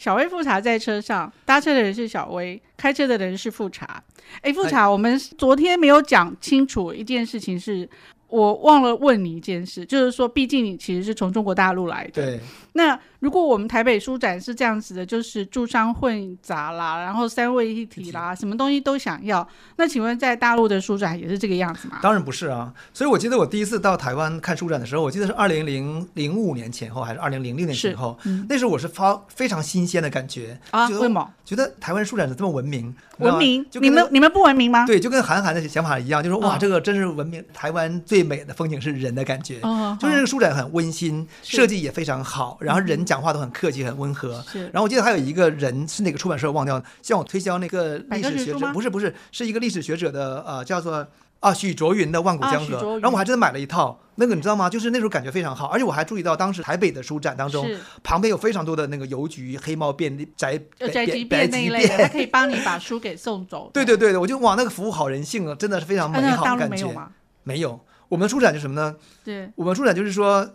小薇复查在车上，搭车的人是小薇，开车的人是复查。哎，复查，我们昨天没有讲清楚一件事情是。我忘了问你一件事，就是说，毕竟你其实是从中国大陆来的。对。那如果我们台北书展是这样子的，就是住商混杂啦，然后三位一体啦，什么东西都想要，那请问在大陆的书展也是这个样子吗？当然不是啊。所以我记得我第一次到台湾看书展的时候，我记得是二零零零五年前后还是二零零六年前后，嗯、那时候我是发非常新鲜的感觉啊。为什么？觉得台湾书展是这么文明？文明？你们你们不文明吗？对，就跟韩寒的想法一样，就是哇，这个真是文明。台湾最美的风景是人的感觉，哦、就是这个书展很温馨，设计也非常好，然后人讲话都很客气，很温和。然后我记得还有一个人是哪个出版社忘掉了，向我推销那个历史学者，不是不是，是一个历史学者的呃，叫做啊许卓云的《万古江河》啊。然后我还真的买了一套，那个你知道吗？就是那时候感觉非常好，而且我还注意到当时台北的书展当中，旁边有非常多的那个邮局、黑猫便、宅宅急便那一类的，还可以帮你把书给送走。对对对，我就哇，那个服务好人性啊，真的是非常美好的感觉。没有，我们的出展是什么呢？对，我们出展就是说。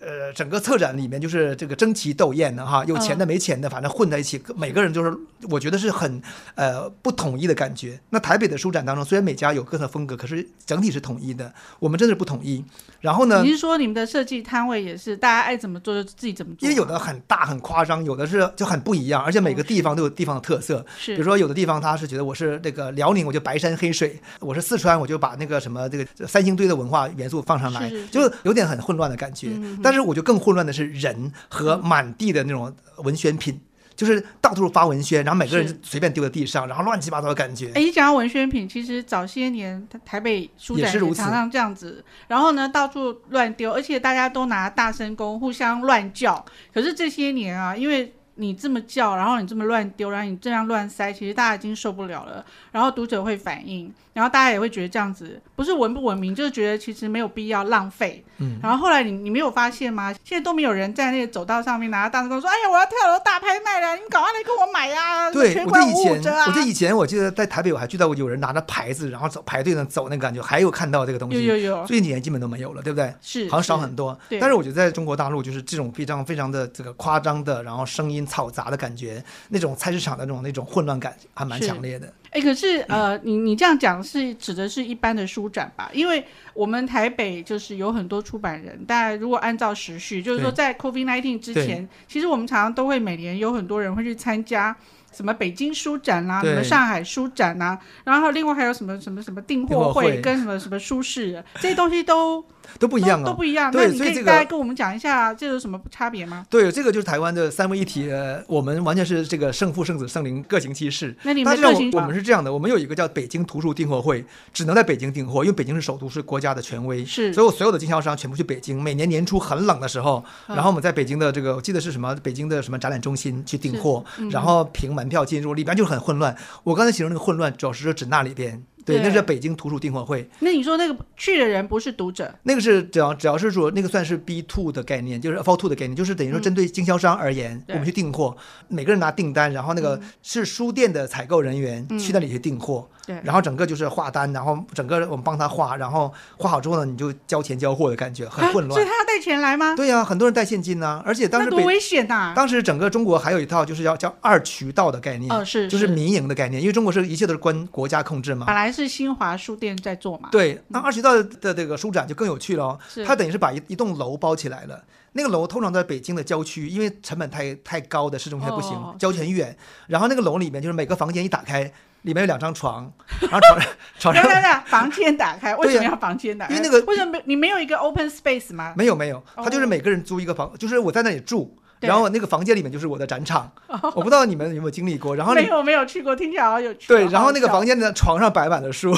呃，整个策展里面就是这个争奇斗艳的哈，有钱的没钱的，反正混在一起，每个人就是我觉得是很呃不统一的感觉。那台北的书展当中，虽然每家有各自风格，可是整体是统一的。我们真的是不统一。然后呢？你是说你们的设计摊位也是大家爱怎么做就自己怎么做？因为有的很大很夸张，有的是就很不一样，而且每个地方都有地方的特色。是。比如说有的地方他是觉得我是那个辽宁，我就白山黑水；我是四川，我就把那个什么这个三星堆的文化元素放上来，就有点很混乱的感觉。嗯但是我觉得更混乱的是人和满地的那种文宣品，嗯、就是到处发文宣，然后每个人随便丢在地上，然后乱七八糟的感觉。哎，你讲到文宣品，其实早些年台北书展也常常这样子，然后呢到处乱丢，而且大家都拿大声公互相乱叫。可是这些年啊，因为你这么叫，然后你这么乱丢，然后你这样乱塞，其实大家已经受不了了。然后读者会反应。然后大家也会觉得这样子不是文不文明，就是觉得其实没有必要浪费。嗯，然后后来你你没有发现吗？现在都没有人在那个走道上面拿着大声公说：“哎呀，我要跳楼大拍卖了，你赶快来跟我买呀、啊！”对，我记得以前，我记得以前，我记得在台北我还遇到过有人拿着牌子，然后走排队呢走那个感觉，还有看到这个东西。有有有。最近几年基本都没有了，对不对？是，好像少很多。对。但是我觉得在中国大陆，就是这种非常非常的这个夸张的，然后声音嘈杂的感觉，那种菜市场的那种那种混乱感还蛮强烈的。哎，可是呃，你你这样讲是指的是一般的书展吧？因为我们台北就是有很多出版人，但如果按照时序，就是说在 COVID-19 之前，其实我们常常都会每年有很多人会去参加什么北京书展啦、啊，什么上海书展呐、啊，然后另外还有什么什么什么订货会跟什么什么书市，这些东西都。都不一样啊，都不一样。那你可以大概跟我们讲一下，这有什么差别吗？对，这个就是台湾的三位一体，呃我们完全是这个圣父、圣子、圣灵各行其事。那你们各行？我们是这样的，我们有一个叫北京图书订货会，只能在北京订货，因为北京是首都，是国家的权威。是。所以我所有的经销商全部去北京，每年年初很冷的时候，然后我们在北京的这个，我记得是什么，北京的什么展览中心去订货，然后凭门票进入，里边就很混乱。我刚才形容那个混乱，主要是指那里边。对，那是北京图书订货会。那你说那个去的人不是读者？那个是只要只要是说那个算是 B two 的概念，就是 f o r two 的概念，就是等于说针对经销商而言，嗯、我们去订货，每个人拿订单，然后那个是书店的采购人员去那里去订货。嗯对，然后整个就是画单，然后整个我们帮他画，然后画好之后呢，你就交钱交货的感觉很混乱。所以他要带钱来吗？对呀、啊，很多人带现金呢、啊，而且当时多危险呐、啊！当时整个中国还有一套就是要叫二渠道的概念，哦、是，是就是民营的概念，因为中国是一切都是关国家控制嘛。本来是新华书店在做嘛。对，那二渠道的这个书展就更有趣了，它等于是把一一栋楼包起来了。那个楼通常在北京的郊区，因为成本太太高的市中心不行，郊、哦、区很远。然后那个楼里面就是每个房间一打开。里面有两张床，然后床上床上。对对对，房间打开，为什么要房间打开？因为那个为什么你没有一个 open space 吗？没有没有，他就是每个人租一个房，就是我在那里住，然后那个房间里面就是我的展场。我不知道你们有没有经历过，然后没有没有去过，听起来好有趣。对，然后那个房间的床上摆满了书，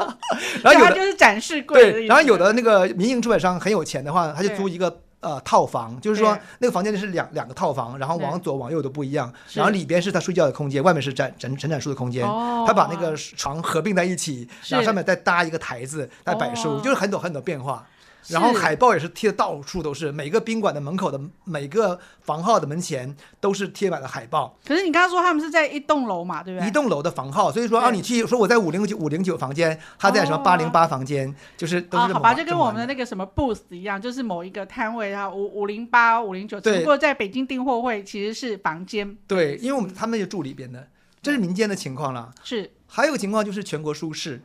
然后有的就是展示柜。对，然后有的那个民营出版商很有钱的话，他就租一个。呃，套房就是说那个房间里是两两个套房，然后往左往右都不一样，然后里边是他睡觉的空间，外面是展展展展书的空间。哦，他把那个床合并在一起，然后上面再搭一个台子来摆书，就是很多很多变化。然后海报也是贴的到处都是，每个宾馆的门口的每个房号的门前都是贴满了海报。可是你刚刚说他们是在一栋楼嘛，对不对？一栋楼的房号，所以说啊，你去说我在五零九五零九房间，他在什么八零八房间，就是都是、啊、好吧，就跟我们的那个什么 booth 一样，就是某一个摊位啊，五五零八五零九。只不过在北京订货会其实是房间。对，因为我们他们就住里边的，这是民间的情况了。是，还有个情况就是全国书市。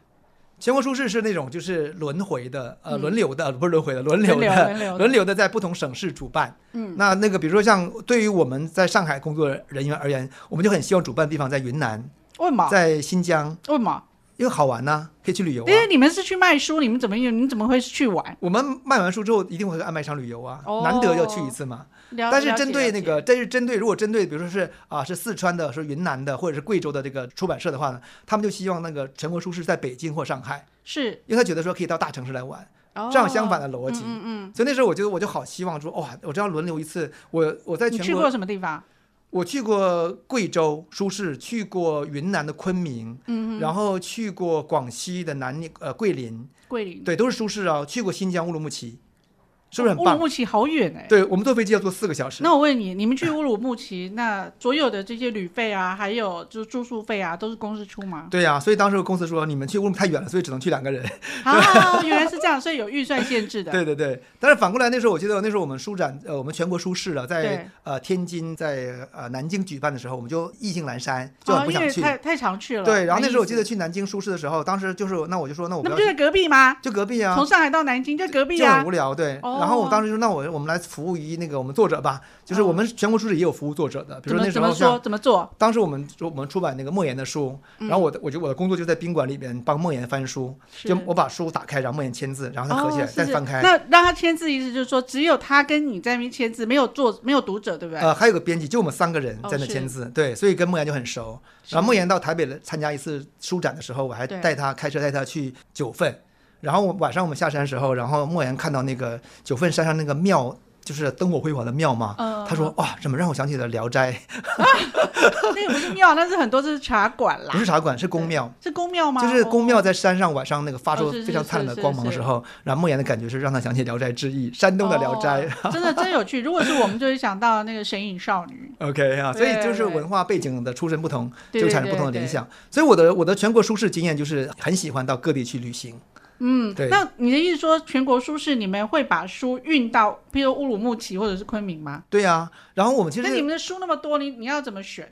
全国书市是那种就是轮回的，呃，轮流的，不是轮回的，轮流的，轮流，的，在不同省市主办。嗯，那那个比如说像对于我们在上海工作人员而言，我们就很希望主办地方在云南，为嘛？在新疆，为什么？因为好玩呐、啊，可以去旅游、啊。因为你们是去卖书，你们怎么你怎么会去玩？我们卖完书之后一定会去安排一场旅游啊，哦、难得要去一次嘛。但是针对那个，但是针对如果针对比如说是啊是四川的，是云南的，或者是贵州的这个出版社的话呢，他们就希望那个全国书市在北京或上海，是因为他觉得说可以到大城市来玩，哦、这样相反的逻辑。嗯，嗯嗯。所以那时候我觉得我就好希望说哇，我这样轮流一次，我我在全国去过什么地方？我去过贵州舒适，去过云南的昆明，嗯，然后去过广西的南宁，呃，桂林，桂林，对，都是舒适啊。去过新疆乌鲁木齐。是不是很棒？乌鲁木齐好远哎、欸！对，我们坐飞机要坐四个小时。那我问你，你们去乌鲁木齐，那所有的这些旅费啊，还有就是住宿费啊，都是公司出吗？对呀、啊，所以当时公司说你们去乌鲁木齐太远了，所以只能去两个人。啊，原来是这样，所以有预算限制的。对对对，但是反过来那时候，我记得那时候我们书展，呃，我们全国书市了，在呃天津，在呃南京举办的时候，我们就意兴阑珊，就很不想去，哦、太太常去了。对，然后那时候我记得去南京书市的时候，当时就是那我就说那我们那不就在隔壁吗？就隔壁啊，从上海到南京就隔壁啊，就很无聊。对，哦、然后我当时就那我。我们来服务于那个我们作者吧，就是我们全国书市也有服务作者的，比如说那时候怎么说怎么做？当时我们我们出版那个莫言的书，然后我的我就我的工作就在宾馆里边帮莫言翻书，就我把书打开，然后莫言签字，然后他合起来再翻开。那让他签字意思就是说只有他跟你在那边签字，没有作没有读者，对不对？呃，还有个编辑，就我们三个人在那签字，对，所以跟莫言就很熟。然后莫言到台北来参加一次书展的时候，我还带他开车带他去九份，然后晚上我们下山的时候，然后莫言看到那个九份山上那个庙。就是灯火辉煌的庙嘛，呃、他说哇，怎么让我想起了《聊斋》啊？那个不是庙，那是很多是茶馆啦。不是茶馆，是宫庙。是宫庙吗？就是宫庙在山上晚上那个发出非常灿烂的光芒的时候，然后莫言的感觉是让他想起《聊斋志异》，山东的《聊斋》哦。真的真有趣。如果是我们，就会想到那个《神隐少女》。OK 啊，所以就是文化背景的出身不同，就产生不同的联想。所以我的我的全国舒适经验就是很喜欢到各地去旅行。嗯，对。那你的意思说，全国书市你们会把书运到，比如乌鲁木齐或者是昆明吗？对呀、啊。然后我们其实，那你们的书那么多，你你要怎么选？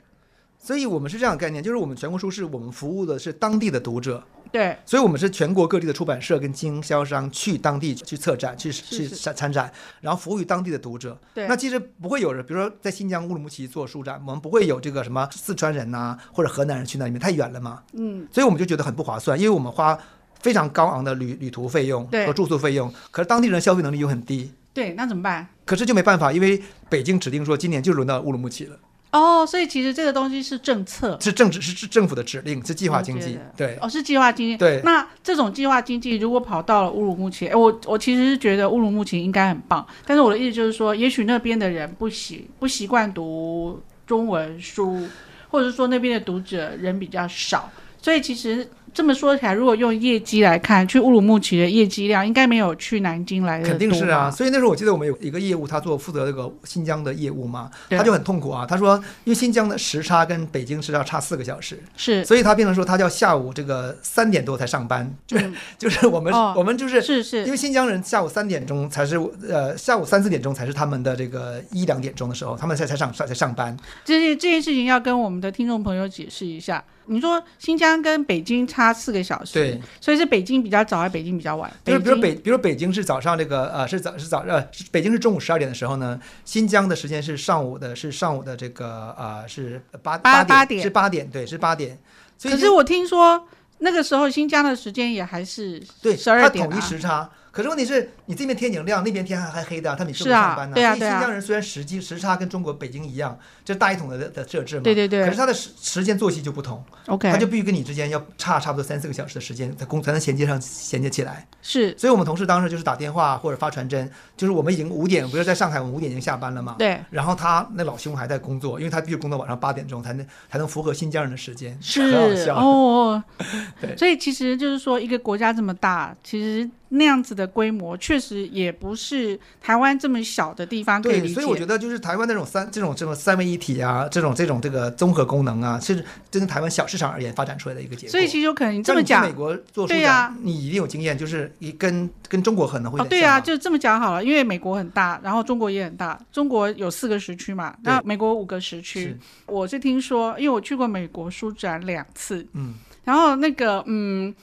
所以我们是这样的概念，就是我们全国书市，我们服务的是当地的读者。对。所以我们是全国各地的出版社跟经销商去当地去策展，去去参展，然后服务于当地的读者。对。那其实不会有人，比如说在新疆乌鲁木齐做书展，我们不会有这个什么四川人呐、啊、或者河南人去那里面，太远了嘛。嗯。所以我们就觉得很不划算，因为我们花。非常高昂的旅旅途费用和住宿费用，可是当地人消费能力又很低。对，那怎么办？可是就没办法，因为北京指定说今年就轮到乌鲁木齐了。哦，所以其实这个东西是政策，是政治，是是政府的指令，是计划经济。对，哦，是计划经济。对，那这种计划经济如果跑到了乌鲁木齐，哎，我我其实是觉得乌鲁木齐应该很棒，但是我的意思就是说，也许那边的人不习不习惯读中文书，或者是说那边的读者人比较少，所以其实。这么说起来，如果用业绩来看，去乌鲁木齐的业绩量应该没有去南京来的多。肯定是啊，所以那时候我记得我们有一个业务，他做负责这个新疆的业务嘛，他就很痛苦啊。他说，因为新疆的时差跟北京时差差四个小时，是，所以他变成说他要下午这个三点多才上班，就、嗯、就是我们、哦、我们就是是是，因为新疆人下午三点钟才是呃下午三四点钟才是他们的这个一两点钟的时候，他们才才上才上班。这件这件事情要跟我们的听众朋友解释一下。你说新疆跟北京差四个小时，对，所以是北京比较早还是北京比较晚？就是比如北，比如北京是早上这个呃是早是早呃北京是中午十二点的时候呢，新疆的时间是上午的，是上午的这个呃是八八点，点是八点，对，是八点。可是我听说那个时候新疆的时间也还是对十二点，它统一时差。可是问题是你这边天已经亮，那边天还还黑的，他们是不上班呢？对啊，所以新疆人虽然时机时差跟中国北京一样，这大一统的的设置嘛，对对对。可是他的时时间作息就不同，OK，他就必须跟你之间要差差不多三四个小时的时间，在工才能衔接上衔接起来。是，所以我们同事当时就是打电话或者发传真，就是我们已经五点，不是在上海，我们五点已经下班了嘛？对。然后他那老兄还在工作，因为他必须工作晚上八点钟才能才能符合新疆人的时间，是 很好笑哦。对，所以其实就是说，一个国家这么大，其实。那样子的规模，确实也不是台湾这么小的地方可以理解。对，所以我觉得就是台湾那种三这种这种三位一体啊，这种这种这个综合功能啊，是针对台湾小市场而言发展出来的一个结果。所以其实有可能你这么讲，美国做书展，你一定有经验，就是你跟跟中国可能会。哦，对啊，就这么讲好了，因为美国很大，然后中国也很大，中国有四个时区嘛，那美国五个时区。是我是听说，因为我去过美国书展两次，嗯，然后那个嗯。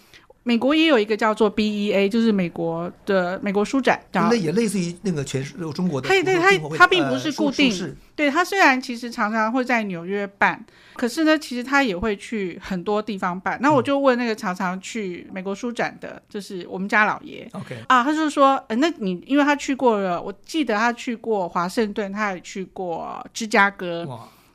美国也有一个叫做 BEA，就是美国的美国书展，那也类似于那个全中国的。它对它它并不是固定，呃、对它虽然其实常常会在纽约办，可是呢，其实它也会去很多地方办。那我就问那个常常去美国书展的，就是我们家老爷，OK、嗯、啊，他就说，呃，那你因为他去过了，我记得他去过华盛顿，他也去过芝加哥。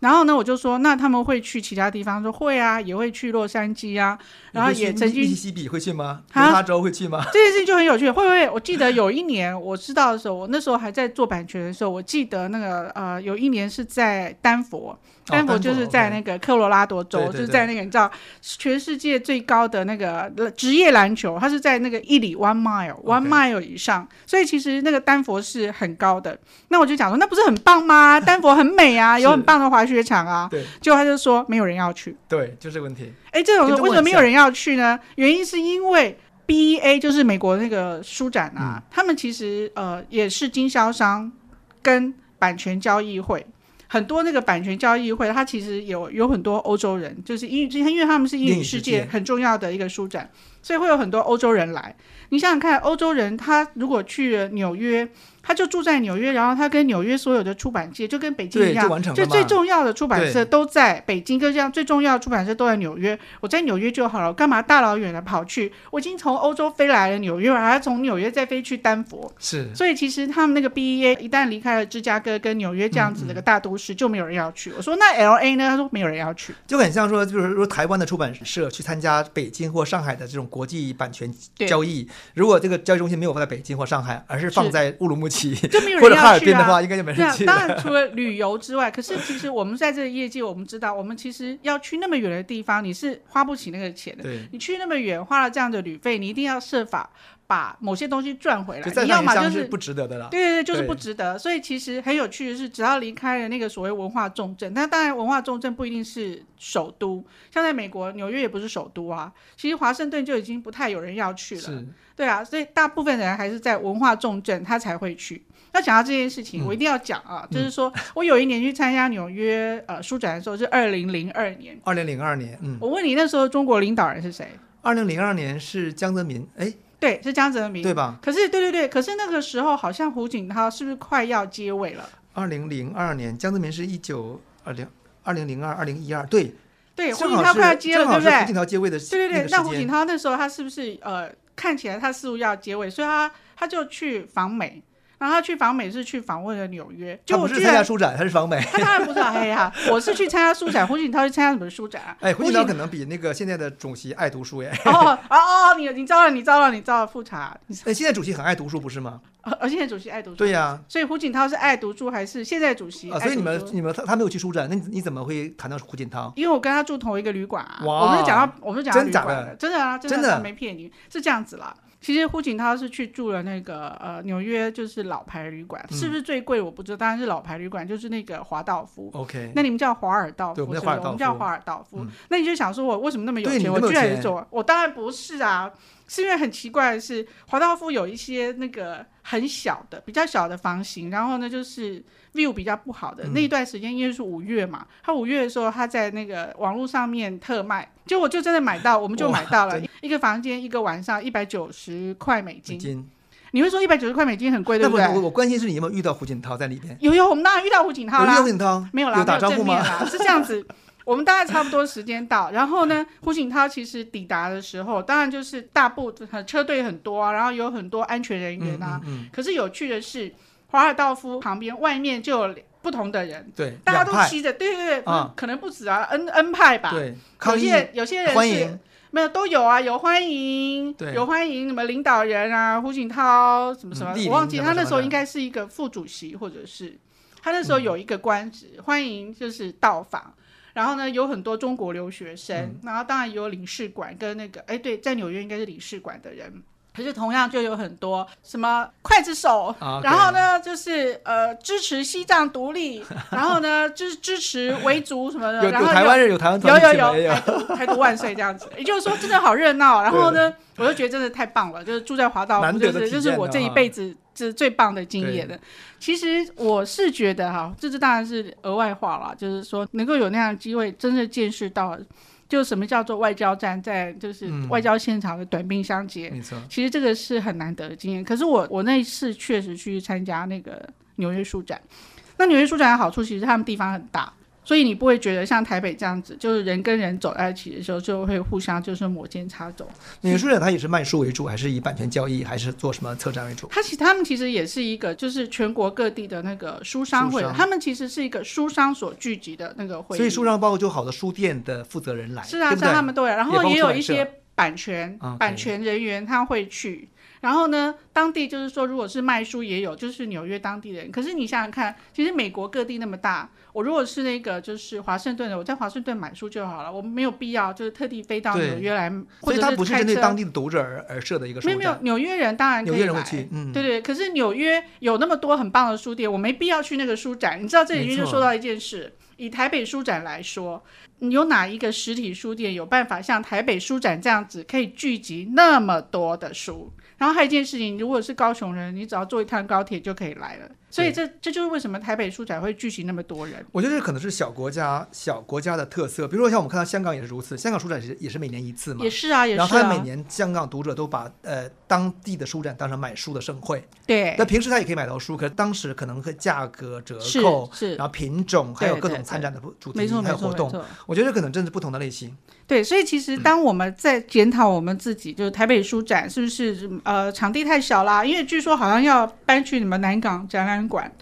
然后呢，我就说，那他们会去其他地方？说会啊，也会去洛杉矶啊。然后也曾经密西西比会去吗？犹他州会去吗？这件事情就很有趣。会不会？我记得有一年我知道的时候，我那时候还在做版权的时候，我记得那个呃，有一年是在丹佛。丹佛就是在那个科罗拉多州，就是在那个你知道全世界最高的那个职业篮球，它是在那个一里 one mile one mile 以上，所以其实那个丹佛是很高的。那我就讲说，那不是很棒吗？丹佛很美啊，有很棒的滑雪场啊。对，结果他就说没有人要去。对，就这个问题。哎，这种为什么没有人要去呢？原因是因为 BEA 就是美国那个书展啊，他们其实呃也是经销商跟版权交易会。很多那个版权交易会，它其实有有很多欧洲人，就是英语，因为他们是英语世界很重要的一个书展，所以会有很多欧洲人来。你想想看，欧洲人他如果去了纽约。他就住在纽约，然后他跟纽约所有的出版界就跟北京一样，就最重要的出版社都在北京，跟这样最重要的出版社都在纽约。我在纽约就好了，我干嘛大老远的跑去？我已经从欧洲飞来了纽约，我还要从纽约再飞去丹佛。是，所以其实他们那个 BEA 一旦离开了芝加哥跟纽约这样子的一个大都市，嗯嗯，就没有人要去。我说那 LA 呢？他说没有人要去，就很像说，就是说台湾的出版社去参加北京或上海的这种国际版权交易，如果这个交易中心没有放在北京或上海，而是放在乌鲁木齐，就没有人。哈尔滨的话，应该就没人去。当然，除了旅游之外，可是其实我们在这个业界，我们知道，我们其实要去那么远的地方，你是花不起那个钱的。你去那么远，花了这样的旅费，你一定要设法把某些东西赚回来。你要么就是不值得的了。对对对，就是不值得。所以其实很有趣的是，只要离开了那个所谓文化重镇，那当然文化重镇不一定是首都，像在美国纽约也不是首都啊。其实华盛顿就已经不太有人要去了。是。对啊，所以大部分人还是在文化重镇，他才会去。那讲到这件事情，嗯、我一定要讲啊，就是说我有一年去参加纽约呃书展的时候，是二零零二年。二零零二年，嗯，我问你那时候中国领导人是谁？二零零二年是江泽民，哎，对，是江泽民，对吧？可是，对对对，可是那个时候好像胡锦涛是不是快要接位了？二零零二年，江泽民是一九二零二零零二二零一二，对，对，胡锦涛快要接了，对不对？胡锦涛接位的，对对对。那胡锦涛那时候他是不是呃，看起来他似乎要接位，所以他他就去访美。然后他去访美是去访问了纽约，就我不是参加书展，他是访美。他当然不是啊，哎呀，我是去参加书展，胡锦涛去参加什么书展啊？哎，胡锦涛可能比那个现在的主席爱读书耶。哦哦哦，你你招了，你招了，你招了复查。哎，现在主席很爱读书，不是吗？而现在主席爱读书。对呀。所以胡锦涛是爱读书还是现在主席？啊，所以你们你们他他没有去书展，那你你怎么会谈到胡锦涛？因为我跟他住同一个旅馆啊。哇。我们是讲到，我们是讲到旅馆，真的啊，真的没骗你，是这样子啦。其实胡锦涛是去住了那个呃纽约就是老牌旅馆，嗯、是不是最贵？我不知道，当然是老牌旅馆，就是那个华道夫。OK，那你们叫华尔道夫，对，我们叫华尔道夫。嗯、那你就想说我为什么那么有钱？有钱我居然做，我当然不是啊。是因为很奇怪的是，华道夫有一些那个很小的、比较小的房型，然后呢，就是 view 比较不好的、嗯、那一段时间，因为是五月嘛，他五月的时候他在那个网络上面特卖，结果就真的买到，我们就买到了一个房间，一个晚上一百九十块美金。美金你会说一百九十块美金很贵，对不对？我我关心是你有没有遇到胡锦涛在里边？有有，我们当然遇到胡锦涛啦。胡锦涛没有啦，有打招呼吗？是这样子。我们大概差不多时间到，然后呢，胡锦涛其实抵达的时候，当然就是大部车队很多啊，然后有很多安全人员啊。嗯嗯嗯、可是有趣的是，华尔道夫旁边外面就有不同的人，对，大家都骑着，对对对，嗯、可能不止啊，N N 派吧。对，有些有些人是没有都有啊，有欢迎，对。有欢迎什么领导人啊，胡锦涛什么什么，嗯、我忘记他那时候应该是一个副主席，或者是他那时候有一个官职，嗯、欢迎就是到访。然后呢，有很多中国留学生，嗯、然后当然也有领事馆跟那个，哎，对，在纽约应该是领事馆的人，可是同样就有很多什么刽子手，okay. 然后呢就是呃支持西藏独立，然后呢支支持维族什么的，然后有台湾人有台湾有有有台独 台独万岁这样子，也就是说真的好热闹。然后呢，我就觉得真的太棒了，就是住在华道，就是就是我这一辈子是最棒的经验的。其实我是觉得哈，这是当然是额外话了，就是说能够有那样的机会，真的见识到，就什么叫做外交战，在就是外交现场的短兵相接。没、嗯、错，其实这个是很难得的经验。可是我我那一次确实去参加那个纽约书展，那纽约书展的好处，其实他们地方很大。所以你不会觉得像台北这样子，就是人跟人走在一起的时候，就会互相就是摩肩擦踵。纽约书展它也是卖书为主，还是以版权交易，还是做什么策展为主？它其他们其实也是一个，就是全国各地的那个书商会，他们其实是一个书商所聚集的那个会。所以书商包括就好的书店的负责人来，是啊，是他们都来，然后也有一些版权版权人员他会去。然后呢，当地就是说，如果是卖书也有，就是纽约当地人。可是你想想看，其实美国各地那么大，我如果是那个就是华盛顿的，我在华盛顿买书就好了，我没有必要就是特地飞到纽约来，或者是开车。所以它不是针对当地的读者而而设的一个书展。没有没有，纽约人当然可以来。纽约人会去，嗯，对对。可是纽约有那么多很棒的书店，我没必要去那个书展。你知道这里面就说到一件事，以台北书展来说，你有哪一个实体书店有办法像台北书展这样子，可以聚集那么多的书？然后还有一件事情，如果是高雄人，你只要坐一趟高铁就可以来了。所以这这就是为什么台北书展会聚集那么多人。我觉得这可能是小国家小国家的特色，比如说像我们看到香港也是如此，香港书展也是也是每年一次嘛。也是啊，也是啊。然后他每年香港读者都把呃当地的书展当成买书的盛会。对。那平时他也可以买到书，可是当时可能会价格折扣，是，是。然后品种还有各种参展的主题还有活动，我觉得这可能真是不同的类型。对，所以其实当我们在检讨我们自己，嗯、就是台北书展是不是呃场地太小啦？因为据说好像要搬去你们南港展览馆。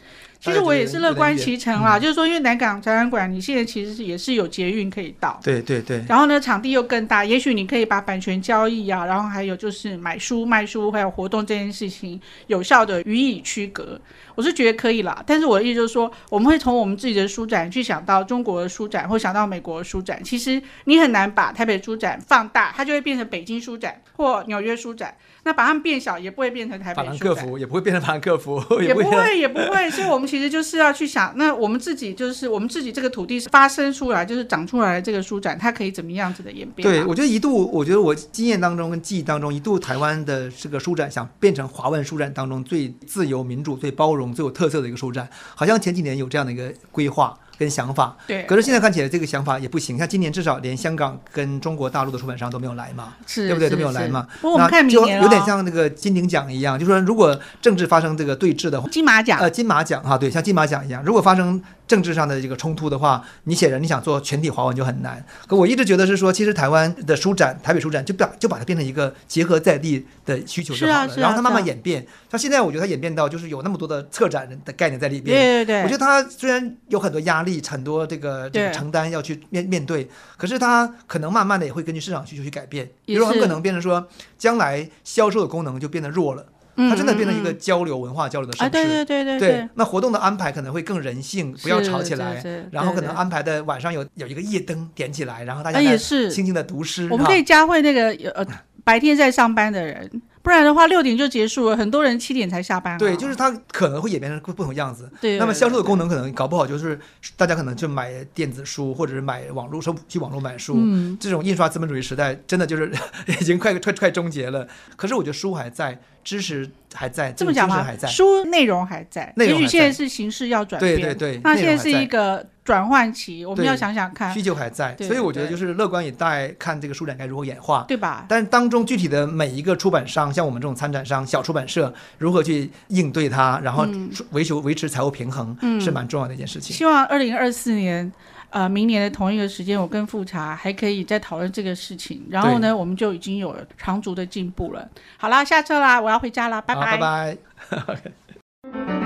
其实我也是乐观其成啦，就是说，因为南港展览馆，你现在其实是也是有捷运可以到，对对对。然后呢，场地又更大，也许你可以把版权交易啊，然后还有就是买书卖书还有活动这件事情，有效的予以区隔。我是觉得可以啦，但是我的意思就是说，我们会从我们自己的书展去想到中国的书展，或想到美国的书展。其实你很难把台北书展放大，它就会变成北京书展或纽约书展。那把它们变小，也不会变成台北书展。法兰克福也不会变成法兰克福，也不会，也不会。所以，我们其实就是要去想，那我们自己就是我们自己这个土地是发生出来，就是长出来的这个书展，它可以怎么样子的演变？对，我觉得一度，我觉得我经验当中跟记忆当中，一度台湾的这个书展想变成华文书展当中最自由、民主、最包容、最有特色的一个书展，好像前几年有这样的一个规划。跟想法，对，可是现在看起来这个想法也不行。像今年至少连香港跟中国大陆的出版商都没有来嘛，是，对不对？都没有来嘛。那就有点像那个金鼎奖一样，就是说如果政治发生这个对峙的话，金马奖，呃，金马奖哈，对，像金马奖一样，如果发生。政治上的这个冲突的话，你显然你想做全体华文就很难。可我一直觉得是说，其实台湾的书展，台北书展就把就把它变成一个结合在地的需求就好了。啊啊、然后它慢慢演变，像、啊、现在我觉得它演变到就是有那么多的策展人的概念在里边。对对对。我觉得它虽然有很多压力，很多这个这个承担要去面面对，可是它可能慢慢的也会根据市场需求去改变。比如很可能变成说，将来销售的功能就变得弱了。它真的变成一个交流文化交流的城市，对对对对对。那活动的安排可能会更人性，不要吵起来。然后可能安排的晚上有有一个夜灯点起来，然后大家也是轻轻的读诗。我们可以加会那个呃白天在上班的人，不然的话六点就结束了，很多人七点才下班。对，就是它可能会演变成不同样子。对。那么销售的功能可能搞不好就是大家可能就买电子书，或者是买网络书，去网络买书。嗯。这种印刷资本主义时代真的就是 已经快快快终结了。可是我觉得书还在。知识还在，这么讲吗？书内容还在，也许现在是形式要转变。对对对，那现在是一个转换期，我们要想想看。需求还在，所以我觉得就是乐观以待，看这个书展该如何演化，对吧？但是当中具体的每一个出版商，像我们这种参展商、小出版社，如何去应对它，然后维求维持财务平衡，是蛮重要的一件事情。希望二零二四年。呃，明年的同一个时间，我跟复查还可以再讨论这个事情，然后呢，我们就已经有了长足的进步了。好啦，下车啦，我要回家啦，拜拜。拜拜。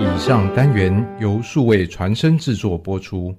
以上单元由数位传声制作播出。